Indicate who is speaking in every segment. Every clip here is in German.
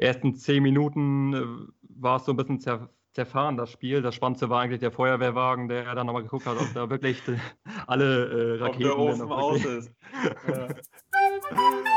Speaker 1: ersten zehn Minuten äh, war es so ein bisschen zer zerfahren, das Spiel. Das Spannendste war eigentlich der Feuerwehrwagen, der dann nochmal geguckt hat, ob da wirklich alle äh, Raketen... Ob der Ofen aus ist. Ja.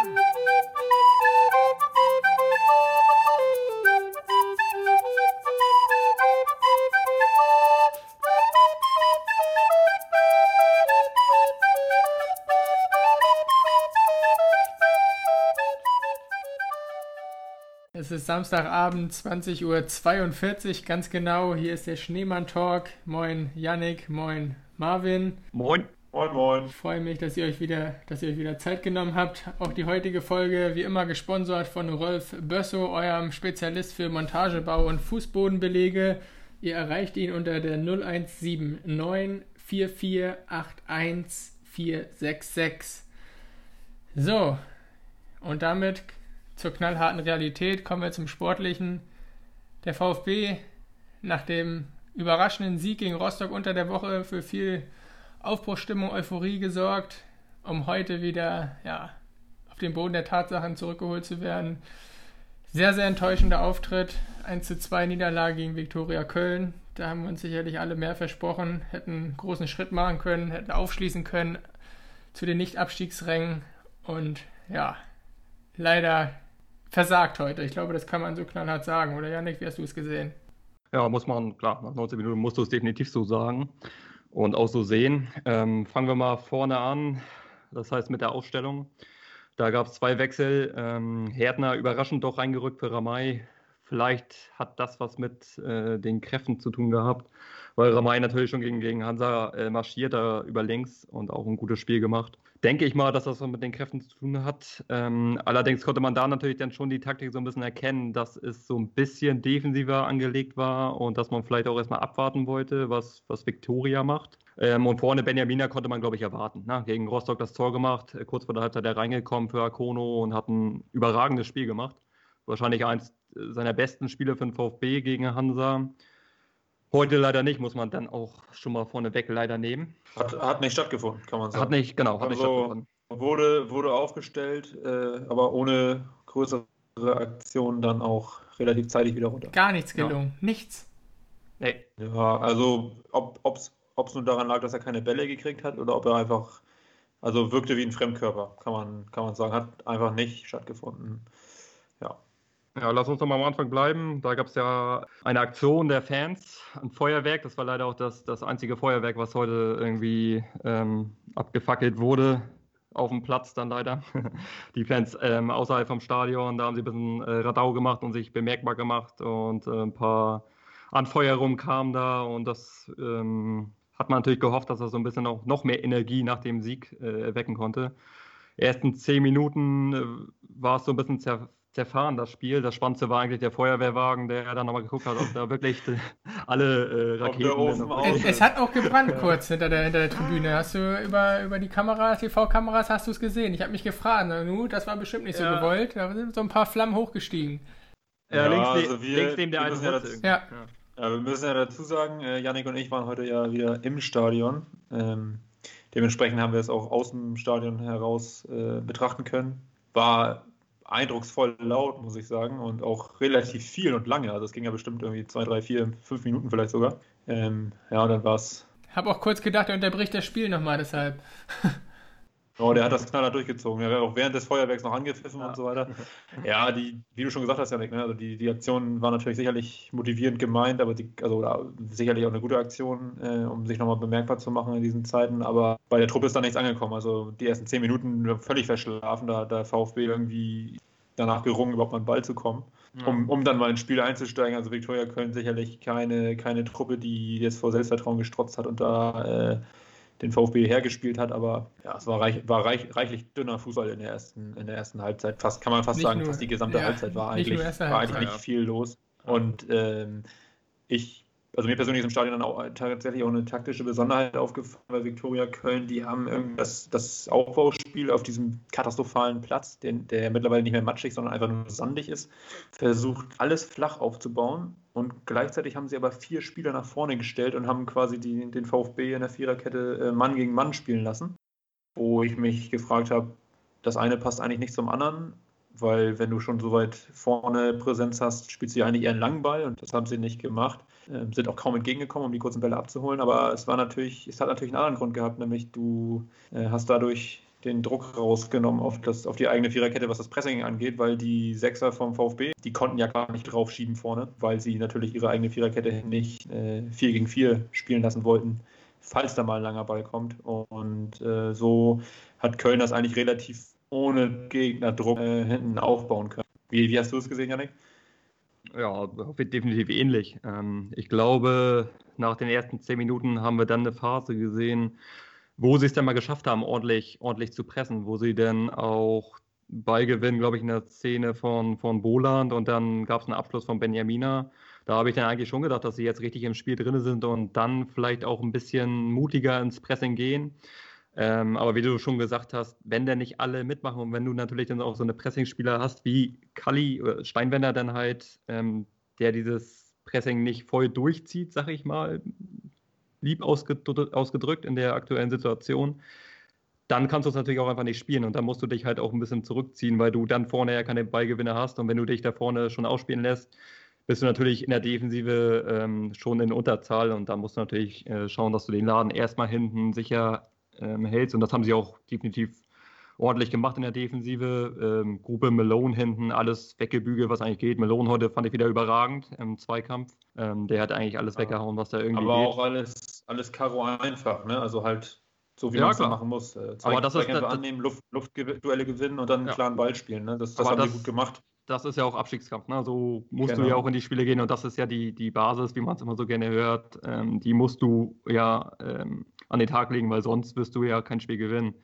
Speaker 2: ist Samstagabend, 20.42 Uhr, ganz genau. Hier ist der Schneemann Talk. Moin Yannick, moin Marvin.
Speaker 1: Moin. Moin, moin.
Speaker 2: Ich freue mich, dass ihr euch wieder, dass ihr euch wieder Zeit genommen habt. Auch die heutige Folge, wie immer, gesponsert von Rolf Bösso, eurem Spezialist für Montagebau und Fußbodenbelege. Ihr erreicht ihn unter der 0179 4481 466. So, und damit zur knallharten Realität kommen wir zum Sportlichen. Der VfB nach dem überraschenden Sieg gegen Rostock unter der Woche für viel Aufbruchstimmung, Euphorie gesorgt, um heute wieder ja, auf den Boden der Tatsachen zurückgeholt zu werden. Sehr, sehr enttäuschender Auftritt. 1 zu 2 Niederlage gegen Viktoria Köln. Da haben wir uns sicherlich alle mehr versprochen, hätten großen Schritt machen können, hätten aufschließen können zu den Nicht-Abstiegsrängen. Und ja, leider versagt heute. Ich glaube, das kann man so knallhart sagen. Oder Janik, wie hast du es gesehen?
Speaker 1: Ja, muss man, klar, nach 19 Minuten musst du es definitiv so sagen und auch so sehen. Ähm, fangen wir mal vorne an, das heißt mit der Aufstellung. Da gab es zwei Wechsel. Ähm, Härtner überraschend doch reingerückt für Ramay. Vielleicht hat das was mit äh, den Kräften zu tun gehabt, weil Ramay natürlich schon gegen, gegen Hansa äh, marschiert, da über links und auch ein gutes Spiel gemacht denke ich mal, dass das mit den Kräften zu tun hat. Ähm, allerdings konnte man da natürlich dann schon die Taktik so ein bisschen erkennen, dass es so ein bisschen defensiver angelegt war und dass man vielleicht auch erstmal abwarten wollte, was, was Viktoria macht. Ähm, und vorne Benjamina konnte man, glaube ich, erwarten. Ne? Gegen Rostock das Tor gemacht, äh, kurz vor der Halbzeit reingekommen für Akono und hat ein überragendes Spiel gemacht. Wahrscheinlich eins seiner besten Spiele für den VfB gegen Hansa. Heute leider nicht, muss man dann auch schon mal vorneweg leider nehmen.
Speaker 3: Hat, hat nicht stattgefunden, kann man sagen.
Speaker 1: Hat nicht, genau, hat also, nicht stattgefunden.
Speaker 3: Wurde, wurde aufgestellt, äh, aber ohne größere Aktionen dann auch relativ zeitig wieder runter.
Speaker 2: Gar nichts gelungen, ja. nichts.
Speaker 3: Nee. Ja, also ob es nur daran lag, dass er keine Bälle gekriegt hat oder ob er einfach, also wirkte wie ein Fremdkörper, kann man, kann man sagen, hat einfach nicht stattgefunden. Ja.
Speaker 1: Lass uns doch mal am Anfang bleiben. Da gab es ja eine Aktion der Fans, ein Feuerwerk. Das war leider auch das, das einzige Feuerwerk, was heute irgendwie ähm, abgefackelt wurde. Auf dem Platz dann leider. Die Fans ähm, außerhalb vom Stadion, da haben sie ein bisschen äh, Radau gemacht und sich bemerkbar gemacht und äh, ein paar Anfeuerungen kamen da und das ähm, hat man natürlich gehofft, dass er so ein bisschen auch noch mehr Energie nach dem Sieg äh, erwecken konnte. Ersten zehn Minuten äh, war es so ein bisschen zer zerfahren, das Spiel. Das Spannendste war eigentlich der Feuerwehrwagen, der dann nochmal geguckt hat, ob da wirklich alle äh, Raketen.
Speaker 2: Es, es, hat auch gebrannt kurz hinter der, hinter der Tribüne. Hast du über, über die Kamera, TV-Kameras hast du es gesehen? Ich habe mich gefragt, nu, das war bestimmt nicht so ja. gewollt. Da sind so ein paar Flammen hochgestiegen.
Speaker 3: Ja, ja links, also wir, links neben der einen ja, ja. ja. wir müssen ja dazu sagen, äh, Yannick und ich waren heute ja wieder im Stadion. Ähm, dementsprechend haben wir es auch aus dem Stadion heraus äh, betrachten können. War eindrucksvoll laut, muss ich sagen, und auch relativ viel und lange. Also es ging ja bestimmt irgendwie zwei, drei, vier, fünf Minuten vielleicht sogar. Ähm, ja, dann war es.
Speaker 2: Hab auch kurz gedacht, er unterbricht das Spiel nochmal deshalb.
Speaker 3: Oh, der hat das knaller durchgezogen. Er wäre auch während des Feuerwerks noch angepfiffen ja. und so weiter. Ja, die, wie du schon gesagt hast, Janik, ne, also die, die Aktion war natürlich sicherlich motivierend gemeint, aber die, also sicherlich auch eine gute Aktion, äh, um sich nochmal bemerkbar zu machen in diesen Zeiten. Aber bei der Truppe ist da nichts angekommen. Also die ersten zehn Minuten völlig verschlafen, da hat der VfB irgendwie danach gerungen, überhaupt mal einen Ball zu kommen, ja. um, um dann mal ins Spiel einzusteigen. Also Viktoria Köln sicherlich keine, keine Truppe, die jetzt vor Selbstvertrauen gestrotzt hat und da äh, den VfB hergespielt hat, aber ja, es war, reich, war reich, reichlich dünner Fußball in der ersten, in der ersten Halbzeit. Fast kann man fast nicht sagen, nur, fast die gesamte ja, Halbzeit war eigentlich, war Halbzeit, eigentlich nicht viel los. Und ähm, ich also mir persönlich ist im Stadion dann auch tatsächlich auch eine taktische Besonderheit aufgefallen bei Viktoria Köln. Die haben das, das Aufbauspiel auf diesem katastrophalen Platz, den, der mittlerweile nicht mehr matschig, sondern einfach nur sandig ist, versucht alles flach aufzubauen und gleichzeitig haben sie aber vier Spieler nach vorne gestellt und haben quasi die, den VfB in der Viererkette äh, Mann gegen Mann spielen lassen. Wo ich mich gefragt habe, das eine passt eigentlich nicht zum anderen weil wenn du schon so weit vorne Präsenz hast, spielst du ja eigentlich eher einen langen Ball und das haben sie nicht gemacht. Ähm, sind auch kaum entgegengekommen, um die kurzen Bälle abzuholen, aber es war natürlich, es hat natürlich einen anderen Grund gehabt, nämlich du äh, hast dadurch den Druck rausgenommen auf, das, auf die eigene Viererkette, was das Pressing angeht, weil die Sechser vom VfB, die konnten ja gar nicht draufschieben vorne, weil sie natürlich ihre eigene Viererkette nicht äh, 4 gegen 4 spielen lassen wollten, falls da mal ein langer Ball kommt. Und äh, so hat Köln das eigentlich relativ ohne Gegnerdruck äh, hinten aufbauen können. Wie, wie hast du es gesehen, Janik?
Speaker 1: Ja, definitiv ähnlich. Ähm, ich glaube, nach den ersten zehn Minuten haben wir dann eine Phase gesehen, wo sie es dann mal geschafft haben, ordentlich, ordentlich zu pressen, wo sie dann auch Ballgewinn, glaube ich, in der Szene von, von Boland und dann gab es einen Abschluss von Benjamina. Da habe ich dann eigentlich schon gedacht, dass sie jetzt richtig im Spiel drin sind und dann vielleicht auch ein bisschen mutiger ins Pressing gehen. Ähm, aber wie du schon gesagt hast, wenn denn nicht alle mitmachen und wenn du natürlich dann auch so eine Pressingspieler hast wie Kalli, oder Steinwender dann halt, ähm, der dieses Pressing nicht voll durchzieht, sag ich mal, lieb ausgedrückt, in der aktuellen Situation, dann kannst du es natürlich auch einfach nicht spielen und dann musst du dich halt auch ein bisschen zurückziehen, weil du dann vorne ja keine Ballgewinne hast und wenn du dich da vorne schon ausspielen lässt, bist du natürlich in der Defensive ähm, schon in Unterzahl und da musst du natürlich äh, schauen, dass du den Laden erstmal hinten sicher ähm, hältst. Und das haben sie auch definitiv ordentlich gemacht in der Defensive. Ähm, Gruppe Malone hinten, alles weggebügelt, was eigentlich geht. Malone heute fand ich wieder überragend im Zweikampf. Ähm, der hat eigentlich alles weggehauen, was da irgendwie
Speaker 3: Aber
Speaker 1: geht.
Speaker 3: auch alles, alles Karo einfach, ne? Also halt so wie ja, man es machen muss. Äh,
Speaker 1: zwei, aber das ist das,
Speaker 3: annehmen, Luft, Luftduelle gewinnen und dann einen ja. klaren Ball spielen. Ne? Das, das haben
Speaker 1: das,
Speaker 3: die gut gemacht.
Speaker 1: Das ist ja auch Abstiegskampf. Ne? So musst genau. du ja auch in die Spiele gehen und das ist ja die, die Basis, wie man es immer so gerne hört. Ähm, die musst du ja ähm, an den Tag legen, weil sonst wirst du ja kein Spiel gewinnen.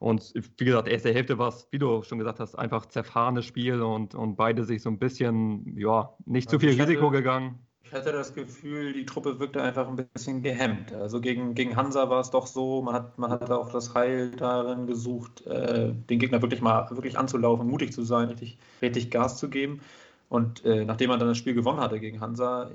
Speaker 1: Und wie gesagt, erste Hälfte war es, wie du schon gesagt hast, einfach zerfahrenes Spiel und, und beide sich so ein bisschen, ja, nicht also zu viel Risiko hatte, gegangen.
Speaker 3: Ich hatte das Gefühl, die Truppe wirkte einfach ein bisschen gehemmt. Also gegen, gegen Hansa war es doch so, man hat, man hat auch das Heil darin gesucht, äh, den Gegner wirklich mal wirklich anzulaufen, mutig zu sein, richtig, richtig Gas zu geben. Und äh, nachdem man dann das Spiel gewonnen hatte gegen Hansa,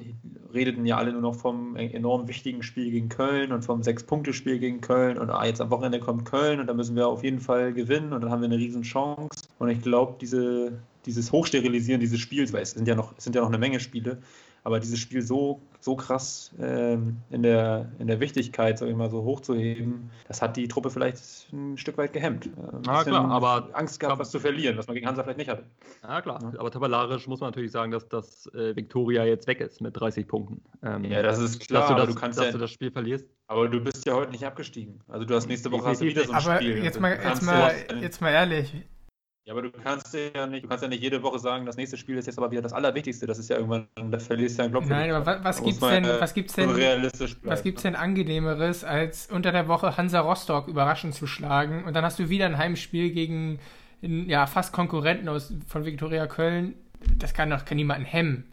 Speaker 3: redeten ja alle nur noch vom enorm wichtigen Spiel gegen Köln und vom Sechs-Punkte-Spiel gegen Köln. Und ah, jetzt am Wochenende kommt Köln und da müssen wir auf jeden Fall gewinnen und dann haben wir eine riesen Chance. Und ich glaube, diese, dieses Hochsterilisieren dieses Spiels, weil es sind ja noch, es sind ja noch eine Menge Spiele, aber dieses Spiel so, so krass ähm, in, der, in der Wichtigkeit, sag ich mal, so hochzuheben, das hat die Truppe vielleicht ein Stück weit gehemmt.
Speaker 1: Ah, klar, aber
Speaker 3: Angst gehabt, was zu verlieren, was man gegen Hansa vielleicht nicht hatte.
Speaker 1: Ja, klar, ja. aber tabellarisch muss man natürlich sagen, dass das äh, Victoria jetzt weg ist mit 30 Punkten.
Speaker 3: Ähm, ja, das ist klar,
Speaker 1: dass du das, du kannst dass ja, du das Spiel verlierst.
Speaker 3: Aber du bist ja heute nicht abgestiegen. Also du hast nächste Woche hast du wieder so ein
Speaker 2: aber
Speaker 3: Spiel.
Speaker 2: Jetzt mal, jetzt, mal, jetzt mal ehrlich,
Speaker 3: ja, aber du kannst ja nicht, du kannst ja nicht jede Woche sagen, das nächste Spiel ist jetzt aber wieder das Allerwichtigste. Das ist ja irgendwann, da verlierst du ja ein Glocke.
Speaker 2: Nein, aber was, was gibt's denn, was gibt's denn, was gibt's denn angenehmeres, als unter der Woche Hansa Rostock überraschend zu schlagen und dann hast du wieder ein Heimspiel gegen, ja, fast Konkurrenten aus, von Viktoria Köln. Das kann doch kann niemanden hemmen.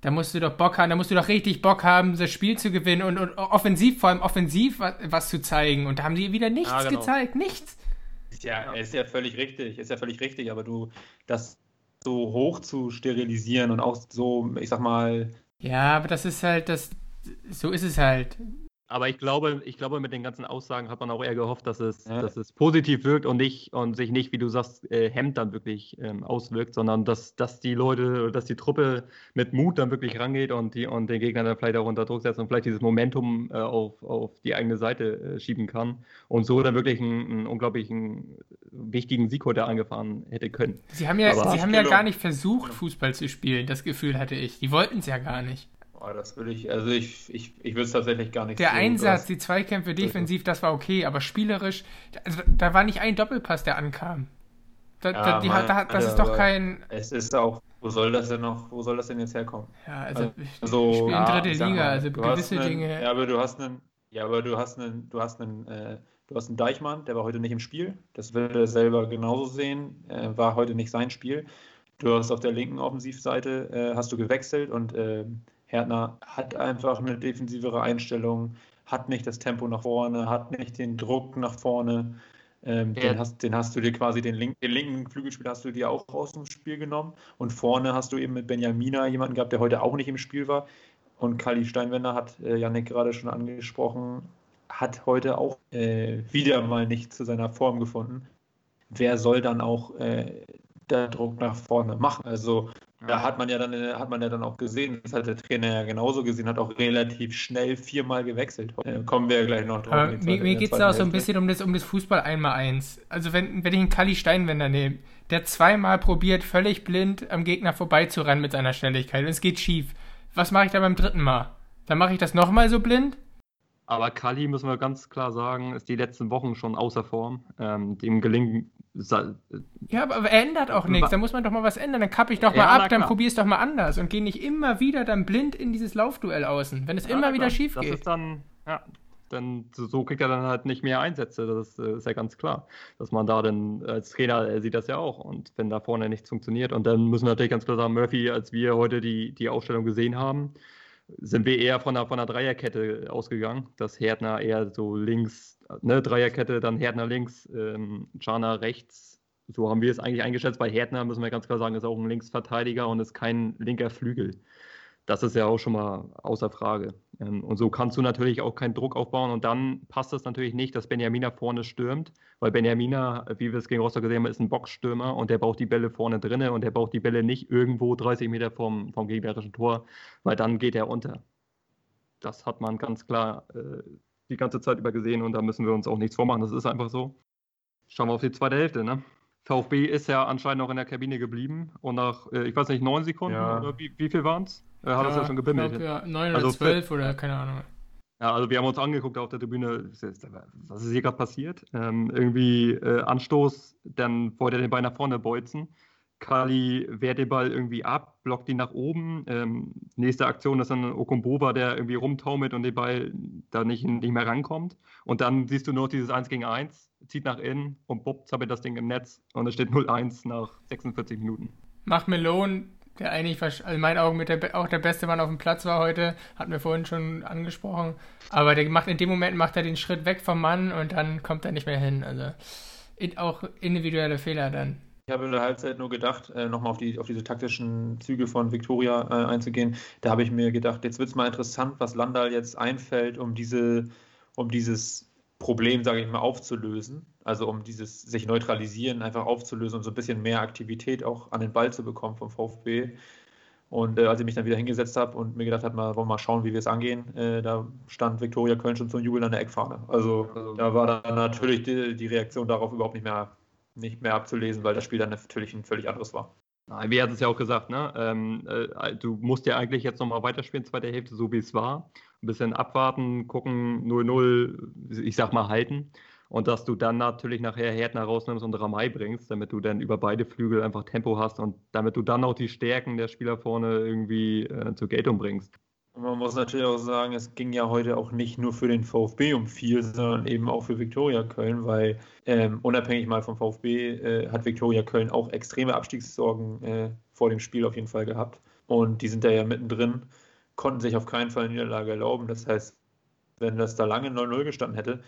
Speaker 2: Da musst du doch Bock haben, da musst du doch richtig Bock haben, das Spiel zu gewinnen und, und offensiv, vor allem offensiv was, was zu zeigen. Und da haben die wieder nichts ja, genau. gezeigt, nichts.
Speaker 3: Ja, ist ja völlig richtig, ist ja völlig richtig, aber du, das so hoch zu sterilisieren und auch so, ich sag mal.
Speaker 2: Ja, aber das ist halt, das, so ist es halt.
Speaker 1: Aber ich glaube, ich glaube, mit den ganzen Aussagen hat man auch eher gehofft, dass es, ja. dass es positiv wirkt und nicht und sich nicht, wie du sagst, äh, Hemd dann wirklich ähm, auswirkt, sondern dass, dass die Leute, dass die Truppe mit Mut dann wirklich rangeht und die und den Gegner dann vielleicht auch unter Druck setzt und vielleicht dieses Momentum äh, auf, auf die eigene Seite äh, schieben kann und so dann wirklich einen, einen unglaublichen wichtigen Sieg heute angefahren hätte können.
Speaker 2: Sie haben ja, sie haben ja gar nicht versucht, Fußball zu spielen, das Gefühl hatte ich. Die wollten es ja gar nicht.
Speaker 3: Oh, das würde ich, also ich, ich, ich würde es tatsächlich gar nicht
Speaker 2: Der sehen, Einsatz, die Zweikämpfe defensiv, das war okay, aber spielerisch, also, da war nicht ein Doppelpass, der ankam. Da, ja, da, die, man, da, das ist doch kein.
Speaker 3: Es ist auch, wo soll das denn noch, wo soll das denn jetzt herkommen?
Speaker 2: Ja, also, also ich spiele in dritte ja, Liga, also gewisse
Speaker 3: einen,
Speaker 2: Dinge.
Speaker 3: Ja, aber du hast einen, ja, aber du hast einen, du hast einen, äh, du hast einen Deichmann, der war heute nicht im Spiel. Das wird er selber genauso sehen. Äh, war heute nicht sein Spiel. Du hast auf der linken Offensivseite äh, hast du gewechselt und äh, Härtner hat einfach eine defensivere Einstellung, hat nicht das Tempo nach vorne, hat nicht den Druck nach vorne. Ähm, ja. den, hast, den, hast, du dir quasi, den, link, den linken Flügelspieler hast du dir auch aus dem Spiel genommen. Und vorne hast du eben mit Benjamina jemanden gehabt, der heute auch nicht im Spiel war. Und Kali Steinwender hat äh, Janik gerade schon angesprochen, hat heute auch äh, wieder mal nicht zu seiner Form gefunden. Wer soll dann auch äh, der Druck nach vorne machen. Also ja. da hat man ja dann hat man ja dann auch gesehen, das hat der Trainer ja genauso gesehen, hat auch relativ schnell viermal gewechselt. Da kommen wir ja gleich noch drauf.
Speaker 2: mir mir geht es da auch so ein bisschen um das, um das Fußball einmal eins. Also wenn, wenn ich einen Kali Steinwender nehme, der zweimal probiert, völlig blind am Gegner vorbeizurennen mit seiner Schnelligkeit und es geht schief. Was mache ich da beim dritten Mal? Dann mache ich das nochmal so blind?
Speaker 1: Aber Kali, müssen wir ganz klar sagen, ist die letzten Wochen schon außer Form. Ähm, dem gelingen.
Speaker 2: Ja, aber er ändert auch nichts. Da muss man doch mal was ändern. Dann kappe ich doch ja, mal ab, dann probier es doch mal anders und gehe nicht immer wieder dann blind in dieses Laufduell außen, wenn es ja, immer wieder schief
Speaker 1: das
Speaker 2: geht.
Speaker 1: Ist dann, ja, dann so kriegt er dann halt nicht mehr Einsätze. Das äh, ist ja ganz klar, dass man da dann als Trainer er sieht das ja auch und wenn da vorne nichts funktioniert und dann müssen wir natürlich ganz klar sagen, Murphy, als wir heute die die Ausstellung gesehen haben, sind wir eher von einer, von einer Dreierkette ausgegangen, dass Härtner eher so links, ne, Dreierkette, dann Härtner links, ähm, Chana rechts. So haben wir es eigentlich eingeschätzt. Bei Härtner müssen wir ganz klar sagen, ist auch ein Linksverteidiger und ist kein linker Flügel. Das ist ja auch schon mal außer Frage. Ähm, und so kannst du natürlich auch keinen Druck aufbauen. Und dann passt es natürlich nicht, dass Benjamina vorne stürmt, weil Benjamina, wie wir es gegen Rostock gesehen haben, ist ein Boxstürmer und der braucht die Bälle vorne drinne und der braucht die Bälle nicht irgendwo 30 Meter vom, vom gegnerischen Tor, weil dann geht er unter. Das hat man ganz klar äh, die ganze Zeit über gesehen und da müssen wir uns auch nichts vormachen. Das ist einfach so. Schauen wir auf die zweite Hälfte. Ne? VfB ist ja anscheinend noch in der Kabine geblieben und nach, äh, ich weiß nicht, neun Sekunden ja. oder wie, wie viel waren es? Äh, hat ja, das ja schon gebimmelt. Glaub,
Speaker 2: ja, neun oder also, zwölf oder keine Ahnung.
Speaker 1: Ja, also wir haben uns angeguckt auf der Tribüne, was ist hier gerade passiert? Ähm, irgendwie äh, Anstoß, dann wollte er den Ball nach vorne bolzen. Kali wehrt den Ball irgendwie ab, blockt ihn nach oben. Ähm, nächste Aktion ist dann Okombova, der irgendwie rumtaumelt und den Ball da nicht, nicht mehr rankommt. Und dann siehst du noch dieses 1 gegen 1, zieht nach innen und bupp, zappelt das Ding im Netz und es steht 0-1 nach 46 Minuten.
Speaker 2: Macht Melone, der eigentlich also in meinen Augen mit der, auch der beste Mann auf dem Platz war heute, hatten wir vorhin schon angesprochen. Aber der macht in dem Moment macht er den Schritt weg vom Mann und dann kommt er nicht mehr hin. Also auch individuelle Fehler dann.
Speaker 3: Ich habe in der Halbzeit nur gedacht, äh, nochmal auf, die, auf diese taktischen Züge von Viktoria äh, einzugehen. Da habe ich mir gedacht, jetzt wird es mal interessant, was Landal jetzt einfällt, um, diese, um dieses Problem, sage ich mal, aufzulösen. Also um dieses sich neutralisieren einfach aufzulösen und so ein bisschen mehr Aktivität auch an den Ball zu bekommen vom VfB. Und äh, als ich mich dann wieder hingesetzt habe und mir gedacht habe, mal, wollen wir mal schauen, wie wir es angehen, äh, da stand Viktoria Köln schon zum Jubeln an der Eckfahne. Also, also da war dann natürlich die, die Reaktion darauf überhaupt nicht mehr nicht mehr abzulesen, weil das Spiel dann natürlich ein völlig anderes war.
Speaker 1: Wir hatten es ja auch gesagt, ne? Ähm, äh, du musst ja eigentlich jetzt nochmal weiterspielen, zweite Hälfte, so wie es war. Ein bisschen abwarten, gucken, 0-0, ich sag mal, halten. Und dass du dann natürlich nachher Härtner rausnimmst und Ramai bringst, damit du dann über beide Flügel einfach Tempo hast und damit du dann auch die Stärken der Spieler vorne irgendwie äh, zur Geltung bringst.
Speaker 3: Man muss natürlich auch sagen, es ging ja heute auch nicht nur für den VfB um viel, sondern eben auch für Viktoria Köln, weil ähm, unabhängig mal vom VfB äh, hat Viktoria Köln auch extreme Abstiegssorgen äh, vor dem Spiel auf jeden Fall gehabt. Und die sind da ja mittendrin, konnten sich auf keinen Fall eine Niederlage erlauben. Das heißt, wenn das da lange 0-0 gestanden hätte,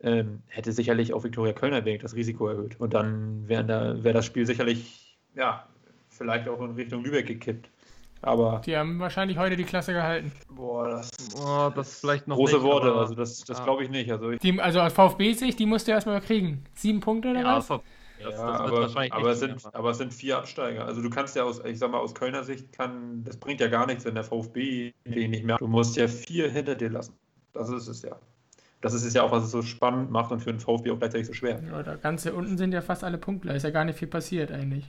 Speaker 3: ähm, hätte sicherlich auch Viktoria Köln ein wenig das Risiko erhöht. Und dann wäre da, wär das Spiel sicherlich, ja, vielleicht auch in Richtung Lübeck gekippt. Aber
Speaker 2: die haben wahrscheinlich heute die Klasse gehalten.
Speaker 3: Boah, das,
Speaker 1: boah, das vielleicht noch
Speaker 3: große nicht, Worte, also das, das ja. glaube ich nicht. Also,
Speaker 2: die, also aus VfB-Sicht, die musst du erstmal kriegen. Sieben Punkte oder ja, was? Das,
Speaker 3: ja, das aber, aber, es sind, aber es sind vier Absteiger. Also du kannst ja aus, ich sag mal, aus Kölner Sicht kann, das bringt ja gar nichts, wenn der VfB den nicht mehr. Du musst ja vier hinter dir lassen. Das ist es ja das ist es ja auch, was es so spannend macht und für den VfB auch gleichzeitig so schwer.
Speaker 2: Ja, da ganz unten sind ja fast alle Punkte, da ist ja gar nicht viel passiert eigentlich.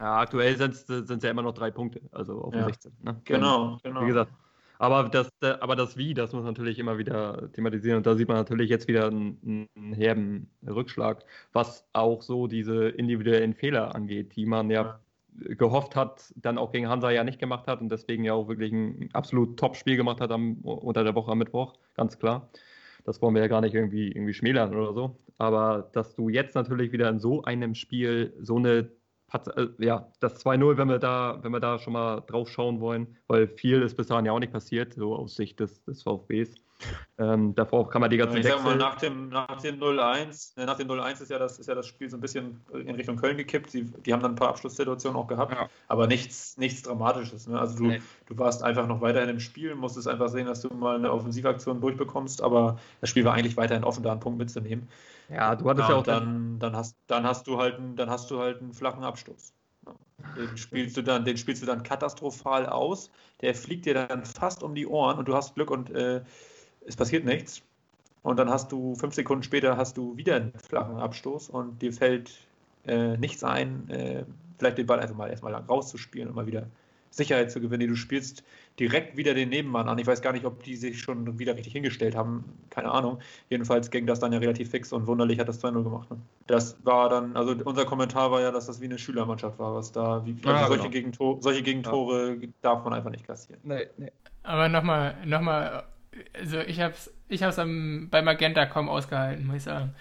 Speaker 1: Ja, aktuell sind es ja immer noch drei Punkte, also auf ja. 16.
Speaker 3: Ne? Genau, genau.
Speaker 1: Wie gesagt, aber das, aber das Wie, das muss natürlich immer wieder thematisieren. Und da sieht man natürlich jetzt wieder einen, einen herben Rückschlag, was auch so diese individuellen Fehler angeht, die man ja, ja, gehofft hat, dann auch gegen Hansa ja nicht gemacht hat und deswegen ja auch wirklich ein absolut Top-Spiel gemacht hat am, unter der Woche am Mittwoch, ganz klar. Das wollen wir ja gar nicht irgendwie, irgendwie schmälern oder so. Aber dass du jetzt natürlich wieder in so einem Spiel so eine äh, ja, das 2-0, wenn wir da, wenn wir da schon mal drauf schauen wollen, weil viel ist bis dahin ja auch nicht passiert, so aus Sicht des, des VfBs. Ähm, davor kann man die ganzen
Speaker 3: Ich sag mal, nach dem, nach dem 0-1, äh, nach dem 0-1 ist ja das, ist ja das Spiel so ein bisschen in Richtung Köln gekippt. Die, die haben dann ein paar Abschlusssituationen auch gehabt, ja. aber nichts, nichts Dramatisches. Ne? Also du, nee. du warst einfach noch weiterhin im Spiel, musstest einfach sehen, dass du mal eine Offensivaktion durchbekommst, aber das Spiel war eigentlich weiterhin offen, da einen Punkt mitzunehmen.
Speaker 1: Ja, du hattest ja, ja auch
Speaker 3: dann, dann hast, dann hast du halt, dann hast du halt einen flachen Abstoß. Ja. Den spielst du dann, den spielst du dann katastrophal aus. Der fliegt dir dann fast um die Ohren und du hast Glück und äh, es passiert nichts. Und dann hast du fünf Sekunden später hast du wieder einen flachen Abstoß und dir fällt äh, nichts ein, äh, vielleicht den Ball einfach mal erstmal rauszuspielen und mal wieder Sicherheit zu gewinnen. Du spielst direkt wieder den Nebenmann an. Ich weiß gar nicht, ob die sich schon wieder richtig hingestellt haben. Keine Ahnung. Jedenfalls ging das dann ja relativ fix und wunderlich hat das 2-0 gemacht. Ne? Das war dann, also unser Kommentar war ja, dass das wie eine Schülermannschaft war, was da, wie, also solche, genau. Gegentore, solche Gegentore ja. darf man einfach nicht kassieren. Nee,
Speaker 2: nee. Aber nochmal, nochmal, also ich hab's, ich hab's am, bei Magenta.com ausgehalten, muss ich sagen.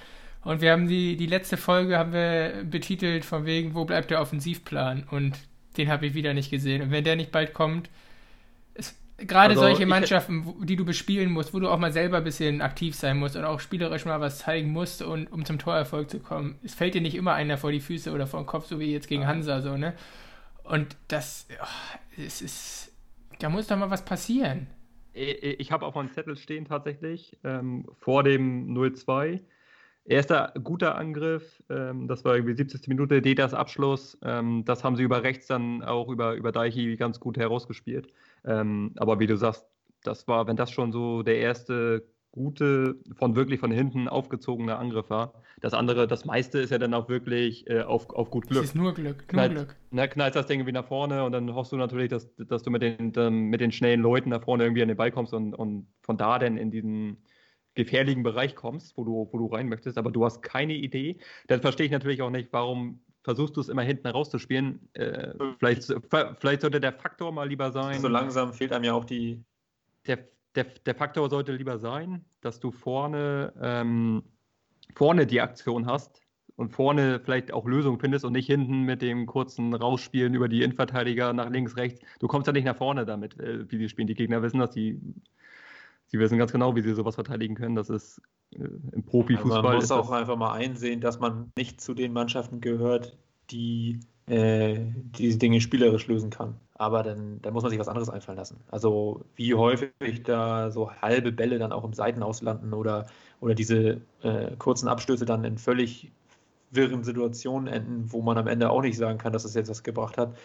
Speaker 2: Und wir haben die, die letzte Folge haben wir betitelt von wegen, wo bleibt der Offensivplan? Und den habe ich wieder nicht gesehen. Und wenn der nicht bald kommt, ist, gerade also solche Mannschaften, die du bespielen musst, wo du auch mal selber ein bisschen aktiv sein musst und auch spielerisch mal was zeigen musst, und, um zum Torerfolg zu kommen. Es fällt dir nicht immer einer vor die Füße oder vor den Kopf, so wie jetzt gegen Hansa, so, ne? Und das, oh, es ist, da muss doch mal was passieren.
Speaker 1: Ich habe auf meinem Zettel stehen tatsächlich ähm, vor dem 0-2 Erster guter Angriff, ähm, das war irgendwie 70. Minute, Dedas Abschluss. Ähm, das haben sie über rechts dann auch über, über Deichi ganz gut herausgespielt. Ähm, aber wie du sagst, das war, wenn das schon so der erste gute, von wirklich von hinten aufgezogene Angriff war. Das andere, das meiste ist ja dann auch wirklich äh, auf, auf gut Glück.
Speaker 2: Es ist nur Glück, nur
Speaker 1: knallt,
Speaker 2: Glück.
Speaker 1: Ne, knallst das Ding irgendwie nach vorne und dann hoffst du natürlich, dass, dass du mit den, mit den schnellen Leuten nach vorne irgendwie an den Ball kommst und, und von da dann in diesen gefährlichen Bereich kommst, wo du, wo du rein möchtest, aber du hast keine Idee, dann verstehe ich natürlich auch nicht, warum versuchst du es immer hinten rauszuspielen. Äh, vielleicht, vielleicht sollte der Faktor mal lieber sein.
Speaker 3: So langsam fehlt einem ja auch die.
Speaker 1: Der, der, der Faktor sollte lieber sein, dass du vorne, ähm, vorne die Aktion hast und vorne vielleicht auch Lösungen findest und nicht hinten mit dem kurzen Rausspielen über die Innenverteidiger nach links, rechts. Du kommst ja nicht nach vorne damit, äh, wie die spielen. Die Gegner wissen, dass die sie wissen ganz genau, wie sie sowas verteidigen können. Das ist äh, im Profifußball.
Speaker 3: Also man muss auch einfach mal einsehen, dass man nicht zu den Mannschaften gehört, die äh, diese Dinge spielerisch lösen kann. Aber dann, dann muss man sich was anderes einfallen lassen. Also wie häufig da so halbe Bälle dann auch im Seitenaus landen oder, oder diese äh, kurzen Abstöße dann in völlig wirren Situationen enden, wo man am Ende auch nicht sagen kann, dass es jetzt was gebracht hat.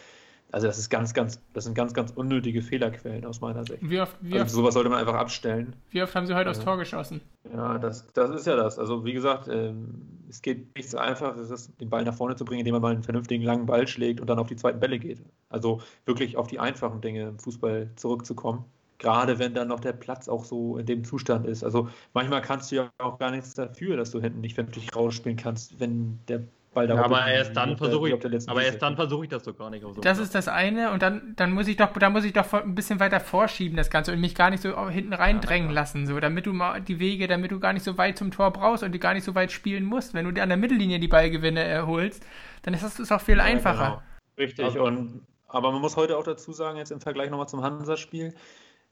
Speaker 3: Also das ist ganz, ganz, das sind ganz, ganz unnötige Fehlerquellen aus meiner Sicht.
Speaker 2: Wie oft, wie
Speaker 3: also sowas sollte man einfach abstellen.
Speaker 2: Wie oft haben sie heute aufs Tor geschossen?
Speaker 3: Ja, das, das ist ja das. Also wie gesagt, ähm, es geht nicht so einfach, es ist, den Ball nach vorne zu bringen, indem man mal einen vernünftigen langen Ball schlägt und dann auf die zweiten Bälle geht. Also wirklich auf die einfachen Dinge im Fußball zurückzukommen. Gerade wenn dann noch der Platz auch so in dem Zustand ist. Also manchmal kannst du ja auch gar nichts dafür, dass du hinten nicht vernünftig rausspielen kannst, wenn der
Speaker 1: weil ja, aber erst dann versuche ich, aber erst dann versuche ich das doch gar nicht.
Speaker 2: So das ist das eine und dann, dann muss ich doch, da muss ich doch ein bisschen weiter vorschieben das Ganze und mich gar nicht so hinten reindrängen ja, lassen, so, damit du mal die Wege, damit du gar nicht so weit zum Tor brauchst und du gar nicht so weit spielen musst. Wenn du dir an der Mittellinie die Ballgewinne erholst, dann ist das auch viel ja, einfacher. Genau.
Speaker 3: Richtig. Also, und aber man muss heute auch dazu sagen, jetzt im Vergleich nochmal zum Hansa-Spiel,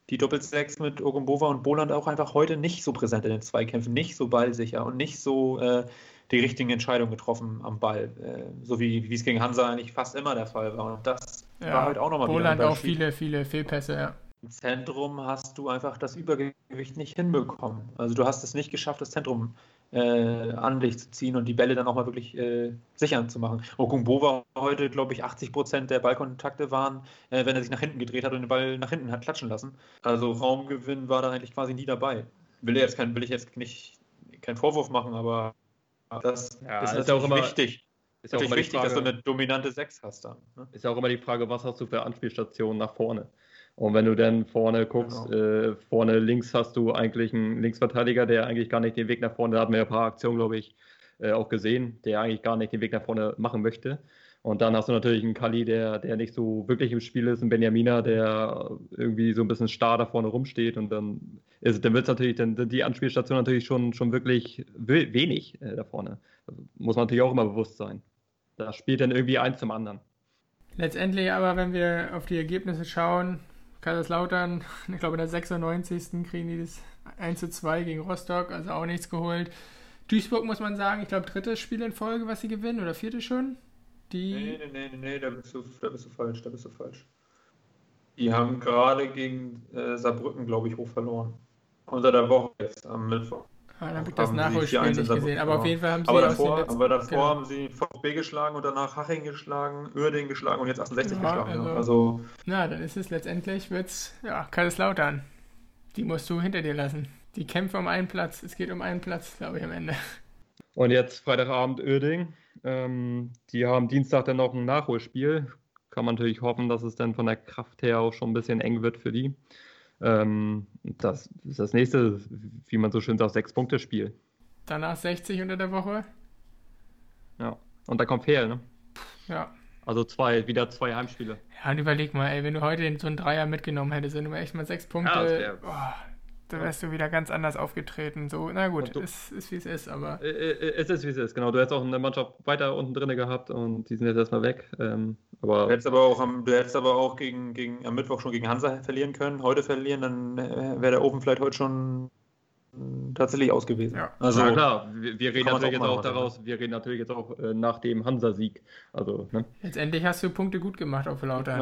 Speaker 3: die Doppelsechs mit Ogumbova und Boland auch einfach heute nicht so präsent in den Zweikämpfen, nicht so ballsicher und nicht so äh, die richtigen Entscheidungen getroffen am Ball. Äh, so wie, wie es gegen Hansa eigentlich fast immer der Fall war. Und das
Speaker 2: ja, war halt auch nochmal wieder. Poland auch viele, viele Fehlpässe, ja.
Speaker 3: Im Zentrum hast du einfach das Übergewicht nicht hinbekommen. Also du hast es nicht geschafft, das Zentrum äh, an dich zu ziehen und die Bälle dann auch mal wirklich äh, sichern zu machen. Okungbo war heute, glaube ich, 80 Prozent der Ballkontakte waren, äh, wenn er sich nach hinten gedreht hat und den Ball nach hinten hat klatschen lassen. Also Raumgewinn war da eigentlich quasi nie dabei. Will, jetzt kein, will ich jetzt nicht keinen Vorwurf machen, aber das ja, ist, ist auch immer wichtig. Ist auch immer wichtig, Frage, dass du eine dominante 6 hast dann.
Speaker 1: Ne? Ist ja auch immer die Frage, was hast du für Anspielstationen nach vorne? Und wenn du dann vorne guckst, genau. äh, vorne links hast du eigentlich einen Linksverteidiger, der eigentlich gar nicht den Weg nach vorne, da hatten wir ein paar Aktionen, glaube ich, äh, auch gesehen, der eigentlich gar nicht den Weg nach vorne machen möchte. Und dann hast du natürlich einen Kali, der, der nicht so wirklich im Spiel ist, einen Benjamina, der irgendwie so ein bisschen starr da vorne rumsteht. Und dann, ist, dann wird natürlich, dann sind die Anspielstationen natürlich schon, schon wirklich wenig äh, da vorne. Also muss man natürlich auch immer bewusst sein. Da spielt dann irgendwie eins zum anderen.
Speaker 2: Letztendlich aber, wenn wir auf die Ergebnisse schauen, Kaiserslautern, ich glaube in der 96. kriegen die das 1 zu 2 gegen Rostock, also auch nichts geholt. Duisburg muss man sagen, ich glaube drittes Spiel in Folge, was sie gewinnen, oder viertes schon?
Speaker 3: Die... Nee, nee, nee, nee, da bist du, da bist du falsch, da bist du falsch. Die haben gerade gegen äh, Saarbrücken, glaube ich, hoch verloren. Unter der Woche jetzt, am Mittwoch.
Speaker 2: dann habe ich das Nachholspiel nicht gesehen. Aber auf jeden Fall haben sie aber
Speaker 3: davor, letzten, aber davor genau. haben sie VfB geschlagen und danach Haching geschlagen, Uerdingen geschlagen und jetzt 68 ja, geschlagen. Also, also,
Speaker 2: na, dann ist es letztendlich, wird's, ja, Kaiserslautern. Die musst du hinter dir lassen. Die kämpfen um einen Platz. Es geht um einen Platz, glaube ich, am Ende.
Speaker 1: Und jetzt Freitagabend Uerding. Ähm, die haben Dienstag dann noch ein Nachholspiel. Kann man natürlich hoffen, dass es dann von der Kraft her auch schon ein bisschen eng wird für die. Ähm, das ist das nächste, wie man so schön sagt, Sechs-Punkte-Spiel.
Speaker 2: Danach 60 unter der Woche.
Speaker 1: Ja, und da kommt Fehl, ne?
Speaker 2: Ja.
Speaker 1: Also zwei, wieder zwei Heimspiele.
Speaker 2: Ja, und überleg mal, ey, wenn du heute so einen Dreier mitgenommen hättest, wenn du echt mal sechs Punkte. Ja, da wärst du wieder ganz anders aufgetreten. So, na gut, du, ist, ist wie es ist, aber.
Speaker 1: Äh, äh, es ist wie es ist, genau. Du hättest auch eine Mannschaft weiter unten drin gehabt und die sind jetzt erstmal weg. Ähm, aber
Speaker 3: du hättest aber auch, am, du hättest aber auch gegen, gegen, am Mittwoch schon gegen Hansa verlieren können, heute verlieren, dann äh, wäre der Ofen vielleicht heute schon tatsächlich ausgewiesen.
Speaker 1: Ja, also, ja klar, wir, wir reden natürlich jetzt auch daraus, wir reden natürlich jetzt auch äh, nach dem Hansa-Sieg. Also, ne?
Speaker 2: Letztendlich hast du Punkte gut gemacht auf Lauter.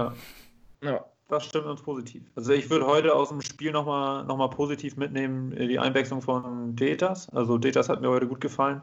Speaker 3: Ja. ja das stimmt uns positiv. Also ich würde heute aus dem Spiel nochmal noch mal positiv mitnehmen, äh, die Einwechslung von Detas. Also Detas hat mir heute gut gefallen.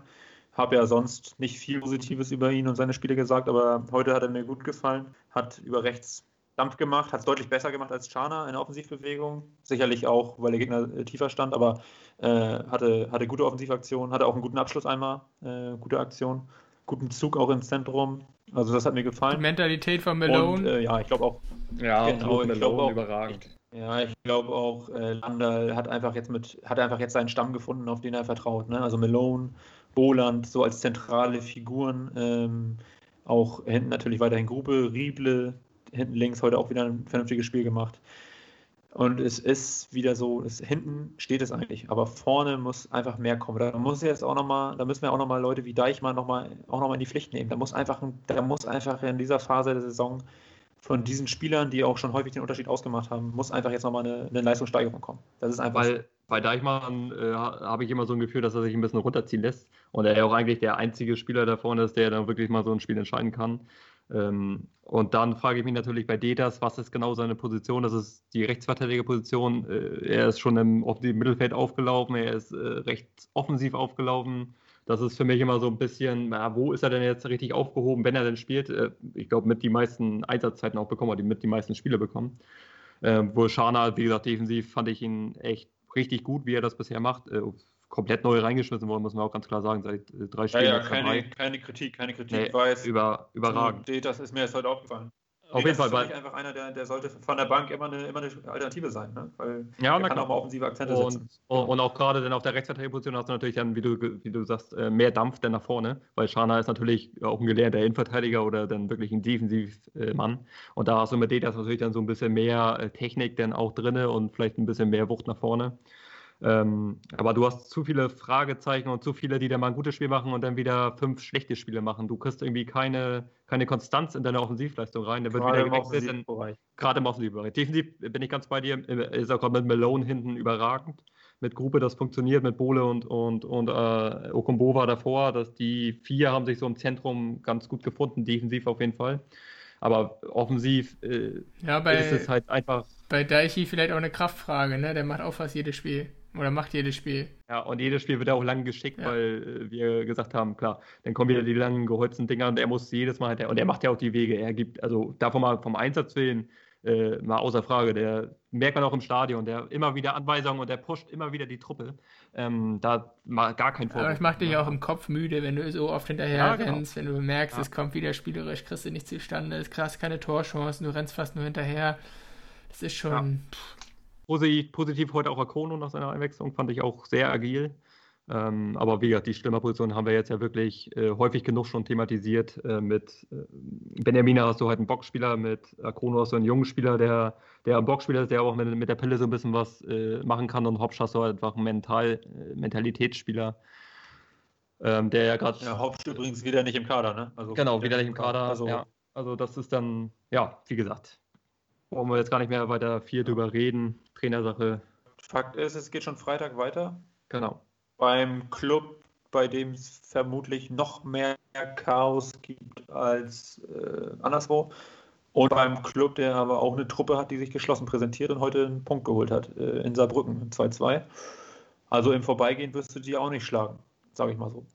Speaker 3: Habe ja sonst nicht viel Positives über ihn und seine Spiele gesagt, aber heute hat er mir gut gefallen. Hat über rechts Dampf gemacht, hat es deutlich besser gemacht als Chana in der Offensivbewegung. Sicherlich auch, weil der Gegner äh, tiefer stand, aber äh, hatte, hatte gute Offensivaktionen, hatte auch einen guten Abschluss einmal, äh, gute Aktion, guten Zug auch ins Zentrum. Also das hat mir gefallen. Die
Speaker 2: Mentalität von Malone. Und,
Speaker 3: äh, ja, ich glaube auch.
Speaker 1: Ja, genau, ich glaube auch überragend.
Speaker 3: Ja, ich glaube auch, äh, Landal hat einfach jetzt mit, hat einfach jetzt seinen Stamm gefunden, auf den er vertraut. Ne? Also Malone, Boland, so als zentrale Figuren. Ähm, auch hinten natürlich weiterhin Grube, Rieble, hinten links heute auch wieder ein vernünftiges Spiel gemacht. Und es ist wieder so, es, hinten steht es eigentlich, aber vorne muss einfach mehr kommen. Da muss jetzt auch noch mal, da müssen wir auch nochmal Leute wie Deichmann noch mal, auch nochmal in die Pflicht nehmen. Da muss einfach, da muss einfach in dieser Phase der Saison von diesen Spielern, die auch schon häufig den Unterschied ausgemacht haben, muss einfach jetzt nochmal eine, eine Leistungssteigerung kommen. Das ist einfach.
Speaker 1: Weil bei Deichmann äh, habe ich immer so ein Gefühl, dass er sich ein bisschen runterziehen lässt und er ja auch eigentlich der einzige Spieler da vorne ist, der dann wirklich mal so ein Spiel entscheiden kann. Ähm, und dann frage ich mich natürlich bei Detas, was ist genau seine Position? Das ist die Rechtsverteidigerposition. Äh, er ist schon im, auf dem Mittelfeld aufgelaufen, er ist äh, recht offensiv aufgelaufen. Das ist für mich immer so ein bisschen, na, wo ist er denn jetzt richtig aufgehoben, wenn er denn spielt? Äh, ich glaube, mit die meisten Einsatzzeiten auch bekommen, die mit die meisten Spiele bekommen. Äh, wo Schana, wie gesagt, defensiv fand ich ihn echt richtig gut, wie er das bisher macht. Äh, komplett neu reingeschmissen worden, muss man auch ganz klar sagen, seit äh, drei Spielen.
Speaker 3: Ja, ja keine, keine, Kritik, keine Kritik. Nee,
Speaker 1: weiß, über, überragend.
Speaker 3: Das ist mir jetzt heute aufgefallen.
Speaker 1: Auf jeden Fall.
Speaker 3: Ist einfach einer, der, der sollte von der Bank immer eine, immer eine Alternative sein, ne? weil
Speaker 1: ja,
Speaker 3: er kann auch mal offensive Akzente
Speaker 1: und,
Speaker 3: setzen.
Speaker 1: Und, und auch gerade dann auf der Rechtsverteidigerposition hast du natürlich dann, wie du, wie du sagst, äh, mehr Dampf denn nach vorne, weil Schana ist natürlich auch ein gelernter Innenverteidiger oder dann wirklich ein Defensivmann. Und da hast du mit Detas natürlich dann so ein bisschen mehr äh, Technik dann auch drin und vielleicht ein bisschen mehr Wucht nach vorne. Ähm, aber du hast zu viele Fragezeichen und zu viele, die dann mal ein gutes Spiel machen und dann wieder fünf schlechte Spiele machen. Du kriegst irgendwie keine, keine Konstanz in deine Offensivleistung rein. Da wird
Speaker 3: gerade wieder gewechselt. In,
Speaker 1: gerade im Offensivbereich. Defensiv bin ich ganz bei dir. Ist auch gerade mit Malone hinten überragend. Mit Gruppe, das funktioniert, mit Bole und, und, und äh, Okombova davor. Dass die vier haben sich so im Zentrum ganz gut gefunden, defensiv auf jeden Fall. Aber offensiv äh,
Speaker 2: ja, bei,
Speaker 1: ist es halt einfach.
Speaker 2: Bei Daichi vielleicht auch eine Kraftfrage, ne? Der macht auch fast jedes Spiel. Oder macht jedes Spiel.
Speaker 1: Ja, und jedes Spiel wird auch lang geschickt, ja. weil äh, wir gesagt haben, klar, dann kommen wieder die langen geholzten Dinger und er muss jedes Mal, und er macht ja auch die Wege. Er gibt, also davon mal vom Einsatz willen, äh, mal außer Frage, der merkt man auch im Stadion, der immer wieder Anweisungen und der pusht immer wieder die Truppe. Ähm, da mal gar kein
Speaker 2: Vorwurf. Aber es macht dich ja auch im Kopf müde, wenn du so oft hinterher ja, genau. rennst, wenn du merkst, ja. es kommt wieder spielerisch, kriegst du nicht zustande, es krass keine Torchancen, du rennst fast nur hinterher. Das ist schon. Ja.
Speaker 1: Positiv, heute auch Akono nach seiner Einwechslung, fand ich auch sehr agil. Ähm, aber wie gesagt, die Stürmerposition haben wir jetzt ja wirklich äh, häufig genug schon thematisiert. Äh, mit äh, Benjamina hast du halt einen Boxspieler, mit Akono hast du einen jungen Spieler, der, der ein Boxspieler ist, der auch mit, mit der Pille so ein bisschen was äh, machen kann. Und Hopsch hast du halt einfach einen Mental, äh, Mentalitätsspieler. Ähm, der ja gerade.
Speaker 3: Ja, Hopsch übrigens wieder nicht im Kader, ne?
Speaker 1: Also genau, wieder nicht im Kader. Also, ja, also das ist dann, ja, wie gesagt, wollen wir jetzt gar nicht mehr weiter viel drüber reden. Trainersache.
Speaker 3: Fakt ist, es geht schon Freitag weiter.
Speaker 1: Genau.
Speaker 3: Beim Club, bei dem es vermutlich noch mehr Chaos gibt als äh, anderswo. Und beim Club, der aber auch eine Truppe hat, die sich geschlossen präsentiert und heute einen Punkt geholt hat äh, in Saarbrücken 2-2. Also im Vorbeigehen wirst du die auch nicht schlagen, sage ich mal so.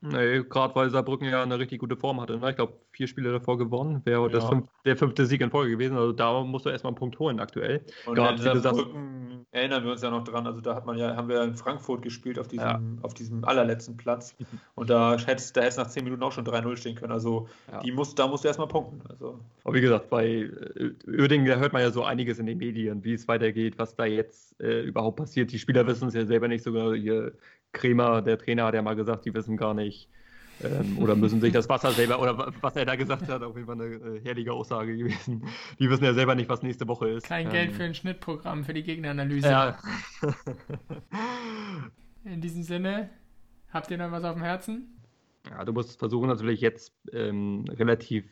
Speaker 1: Nee, gerade weil Saarbrücken ja eine richtig gute Form hatte. Ne? Ich glaube, vier Spiele davor gewonnen. Wäre ja. fünf, der fünfte Sieg in Folge gewesen. Also da musst du erstmal einen Punkt holen aktuell.
Speaker 3: Und gerade Saarbrücken erinnern wir uns ja noch dran. Also da hat man ja, haben wir in Frankfurt gespielt auf diesem, ja. auf diesem allerletzten Platz. Und da hätte da es nach zehn Minuten auch schon 3-0 stehen können. Also ja. die muss, da musst du erstmal punkten. Also.
Speaker 1: Aber wie gesagt, bei Uerdingen, da hört man ja so einiges in den Medien, wie es weitergeht, was da jetzt äh, überhaupt passiert. Die Spieler wissen es ja selber nicht sogar. Hier Kremer, der Trainer, hat ja mal gesagt, die wissen gar nicht, ähm, oder müssen sich das Wasser selber, oder was er da gesagt hat, auf jeden Fall eine äh, herrliche Aussage gewesen. Die wissen ja selber nicht, was nächste Woche ist.
Speaker 2: Kein ähm, Geld für ein Schnittprogramm für die Gegneranalyse. Ja. In diesem Sinne, habt ihr noch was auf dem Herzen?
Speaker 1: Ja, du musst versuchen natürlich jetzt ähm, relativ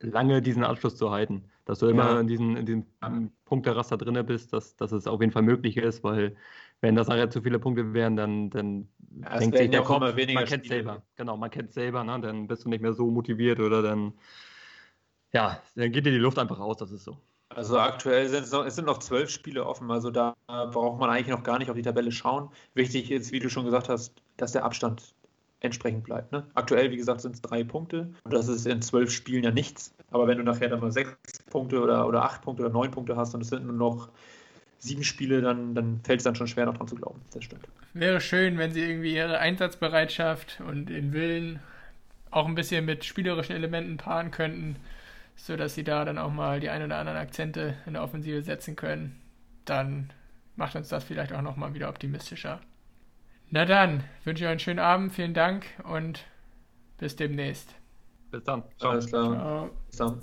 Speaker 1: lange diesen Anschluss zu halten. Dass du immer ja. in diesem in diesem Punkteraster drin bist, dass, dass es auf jeden Fall möglich ist, weil wenn das nachher zu viele Punkte wären, dann, dann
Speaker 3: ja, denkt sich der Kopf,
Speaker 1: man kennt selber. Genau, man kennt selber, ne? dann bist du nicht mehr so motiviert oder dann, ja, dann geht dir die Luft einfach raus, das ist so.
Speaker 3: Also aktuell sind es, noch, es sind noch zwölf Spiele offen, also da braucht man eigentlich noch gar nicht auf die Tabelle schauen. Wichtig ist, wie du schon gesagt hast, dass der Abstand entsprechend bleibt. Ne? Aktuell, wie gesagt, sind es drei Punkte und das ist in zwölf Spielen ja nichts. Aber wenn du nachher dann mal sechs Punkte oder, oder acht Punkte oder neun Punkte hast und es sind nur noch sieben Spiele, dann, dann fällt es dann schon schwer, noch dran zu glauben. Das stimmt.
Speaker 2: Wäre schön, wenn sie irgendwie ihre Einsatzbereitschaft und den Willen auch ein bisschen mit spielerischen Elementen paaren könnten, sodass sie da dann auch mal die ein oder anderen Akzente in der Offensive setzen können. Dann macht uns das vielleicht auch nochmal wieder optimistischer. Na dann, wünsche ich euch einen schönen Abend, vielen Dank und bis demnächst.
Speaker 1: Bis dann.
Speaker 3: Ciao. Alles klar. Ciao. Bis dann.